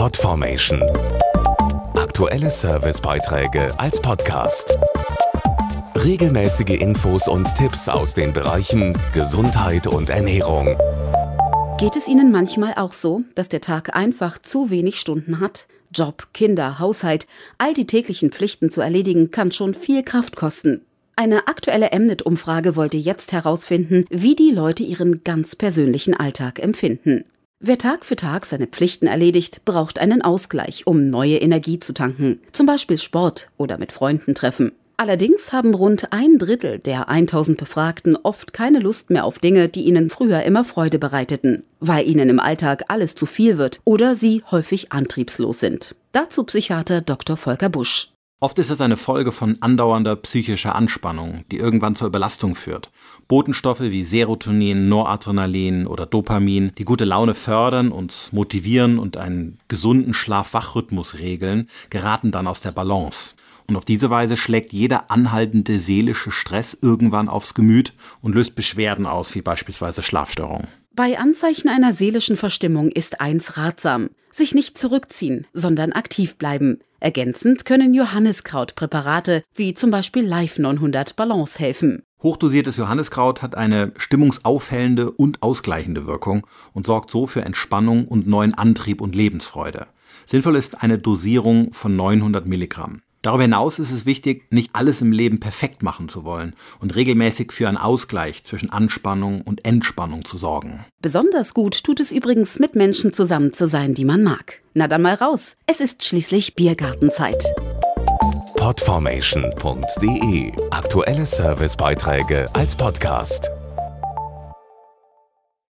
Podformation. Aktuelle Servicebeiträge als Podcast. Regelmäßige Infos und Tipps aus den Bereichen Gesundheit und Ernährung. Geht es Ihnen manchmal auch so, dass der Tag einfach zu wenig Stunden hat? Job, Kinder, Haushalt, all die täglichen Pflichten zu erledigen, kann schon viel Kraft kosten. Eine aktuelle Mnet-Umfrage wollte jetzt herausfinden, wie die Leute ihren ganz persönlichen Alltag empfinden. Wer Tag für Tag seine Pflichten erledigt, braucht einen Ausgleich, um neue Energie zu tanken, zum Beispiel Sport oder mit Freunden treffen. Allerdings haben rund ein Drittel der 1000 Befragten oft keine Lust mehr auf Dinge, die ihnen früher immer Freude bereiteten, weil ihnen im Alltag alles zu viel wird oder sie häufig antriebslos sind. Dazu Psychiater Dr. Volker Busch. Oft ist es eine Folge von andauernder psychischer Anspannung, die irgendwann zur Überlastung führt. Botenstoffe wie Serotonin, Noradrenalin oder Dopamin, die gute Laune fördern, uns motivieren und einen gesunden Schlaf-Wach-Rhythmus regeln, geraten dann aus der Balance. Und auf diese Weise schlägt jeder anhaltende seelische Stress irgendwann aufs Gemüt und löst Beschwerden aus, wie beispielsweise Schlafstörungen. Bei Anzeichen einer seelischen Verstimmung ist eins ratsam. Sich nicht zurückziehen, sondern aktiv bleiben. Ergänzend können Johanniskrautpräparate wie zum Beispiel Live 900 Balance helfen. Hochdosiertes Johanniskraut hat eine stimmungsaufhellende und ausgleichende Wirkung und sorgt so für Entspannung und neuen Antrieb und Lebensfreude. Sinnvoll ist eine Dosierung von 900 Milligramm. Darüber hinaus ist es wichtig, nicht alles im Leben perfekt machen zu wollen und regelmäßig für einen Ausgleich zwischen Anspannung und Entspannung zu sorgen. Besonders gut tut es übrigens, mit Menschen zusammen zu sein, die man mag. Na dann mal raus. Es ist schließlich Biergartenzeit. Podformation.de Aktuelle Servicebeiträge als Podcast.